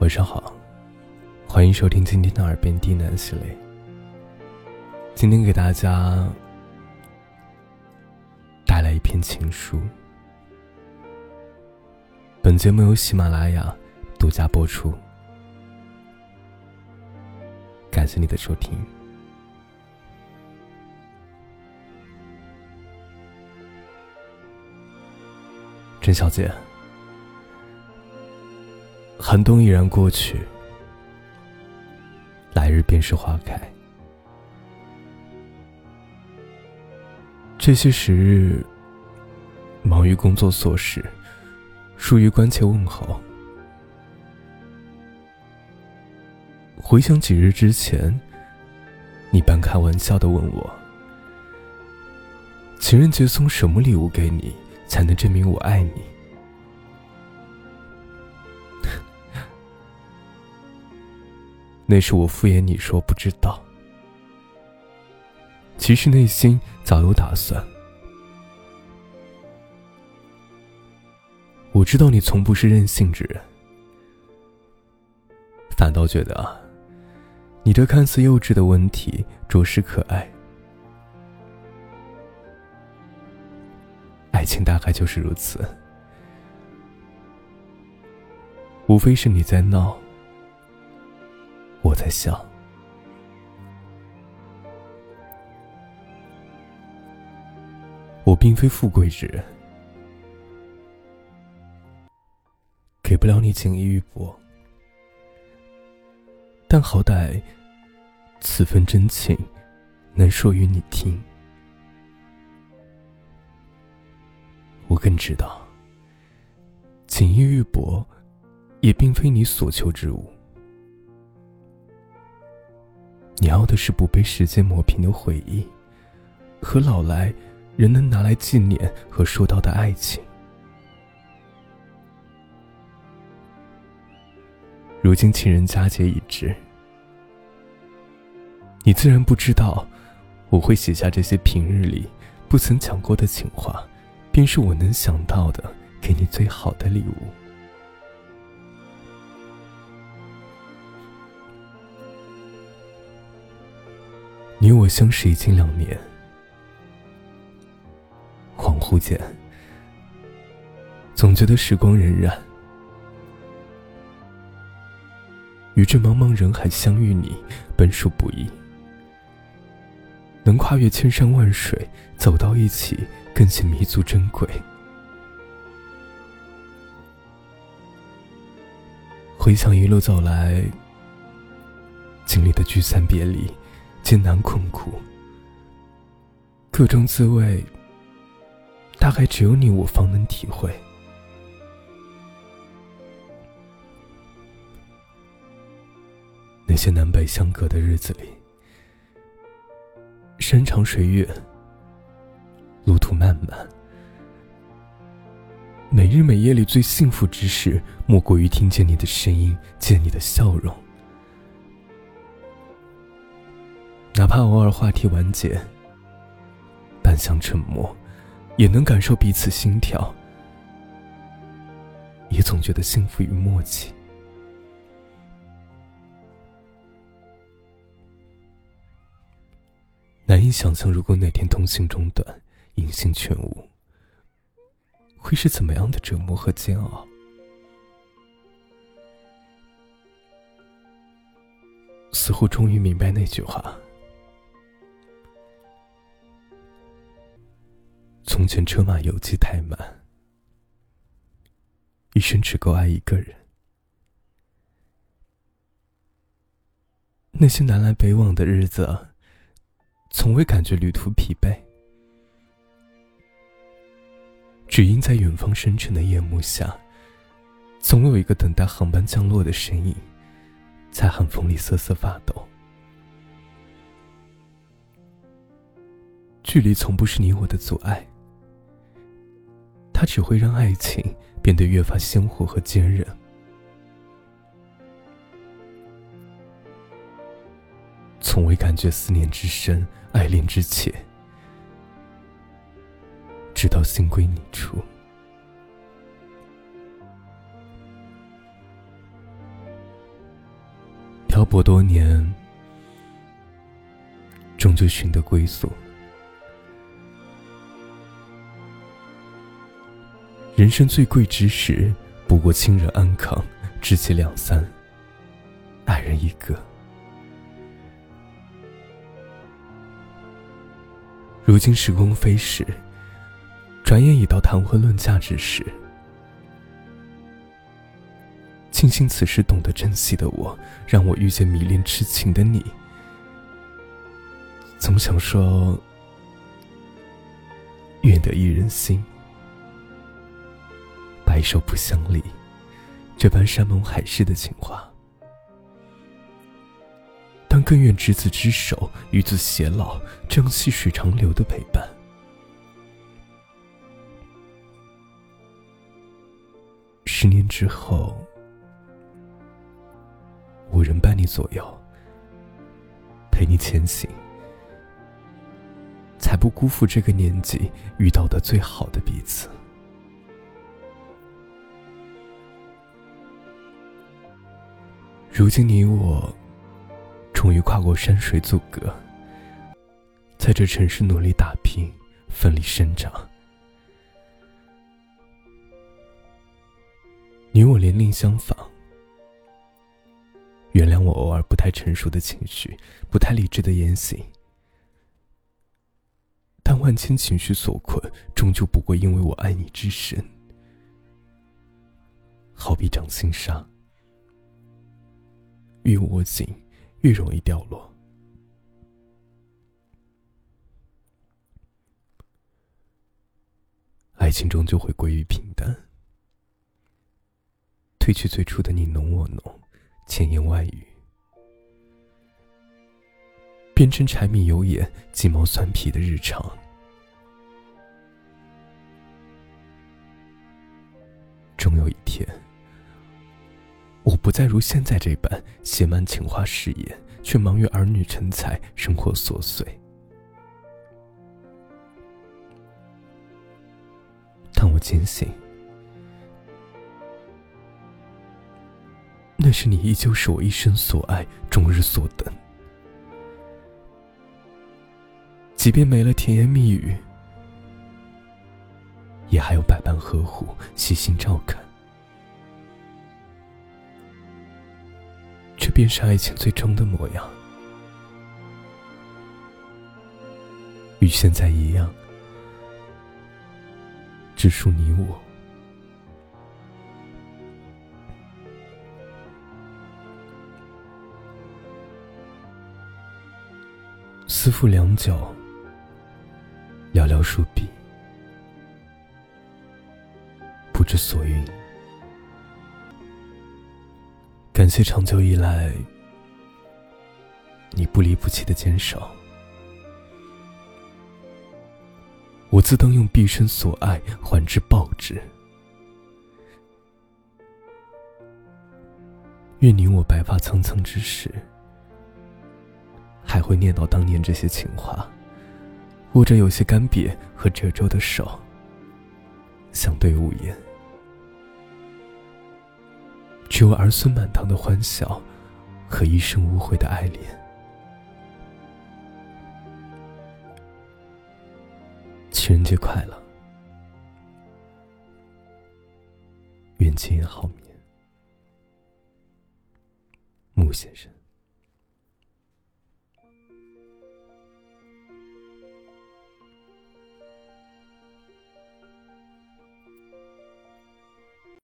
晚上好，欢迎收听今天的耳边低喃系列。今天给大家带来一篇情书。本节目由喜马拉雅独家播出，感谢你的收听。甄小姐。寒冬已然过去，来日便是花开。这些时日，忙于工作琐事，疏于关切问候。回想几日之前，你半开玩笑的问我：“情人节送什么礼物给你，才能证明我爱你？”那是我敷衍你说不知道，其实内心早有打算。我知道你从不是任性之人，反倒觉得啊你这看似幼稚的问题着实可爱。爱情大概就是如此，无非是你在闹。我在想，我并非富贵之人，给不了你锦衣玉帛，但好歹此份真情能说与你听。我更知道，锦衣玉帛也并非你所求之物。你要的是不被时间磨平的回忆，和老来人能拿来纪念和说到的爱情。如今情人佳节已至，你自然不知道，我会写下这些平日里不曾讲过的情话，便是我能想到的给你最好的礼物。你我相识已经两年，恍惚间，总觉得时光荏苒。与这茫茫人海相遇，你本属不易，能跨越千山万水走到一起，更显弥足珍贵。回想一路走来，经历的聚散别离。艰难困苦，各种滋味，大概只有你我方能体会。那些南北相隔的日子里，山长水远，路途漫漫，每日每夜里最幸福之事，莫过于听见你的声音，见你的笑容。哪怕偶尔话题完结，半晌沉默，也能感受彼此心跳，也总觉得幸福与默契。难以想象，如果哪天通信中断，音信全无，会是怎么样的折磨和煎熬？似乎终于明白那句话。从前车马邮寄太慢，一生只够爱一个人。那些南来北往的日子，从未感觉旅途疲惫，只因在远方深沉的夜幕下，总有一个等待航班降落的身影，在寒风里瑟瑟发抖。距离从不是你我的阻碍。它只会让爱情变得越发鲜活和坚韧。从未感觉思念之深，爱恋之切，直到心归你处。漂泊多年，终究寻得归宿。人生最贵之时，不过亲人安康，知己两三，爱人一个。如今时光飞逝，转眼已到谈婚论嫁之时。庆幸此时懂得珍惜的我，让我遇见迷恋痴情的你。总想说，愿得一人心。白首不相离，这般山盟海誓的情话，但更愿执子之手，与子偕老，这样细水长流的陪伴。十年之后，我仍伴你左右，陪你前行，才不辜负这个年纪遇到的最好的彼此。如今你我，终于跨过山水阻隔，在这城市努力打拼，奋力生长。你我年龄相仿，原谅我偶尔不太成熟的情绪，不太理智的言行。但万千情绪所困，终究不过因为我爱你之深，好比掌心沙。越握紧，越容易掉落。爱情终究会归于平淡，褪去最初的你侬我侬，千言万语，变成柴米油盐、鸡毛蒜皮的日常。终有一天。不再如现在这般写满情话誓言，却忙于儿女成才、生活琐碎。但我坚信，那是你依旧是我一生所爱、终日所等。即便没了甜言蜜语，也还有百般呵护、细心照看。便是爱情最终的模样，与现在一样，只属你我。思妇良久，寥寥数笔，不知所云。感谢长久以来你不离不弃的坚守，我自当用毕生所爱还之报之。愿你我白发苍苍之时，还会念叨当年这些情话，握着有些干瘪和褶皱的手，相对无言。只有儿孙满堂的欢笑，和一生无悔的爱恋。情人节快乐，愿今夜好眠，木先生。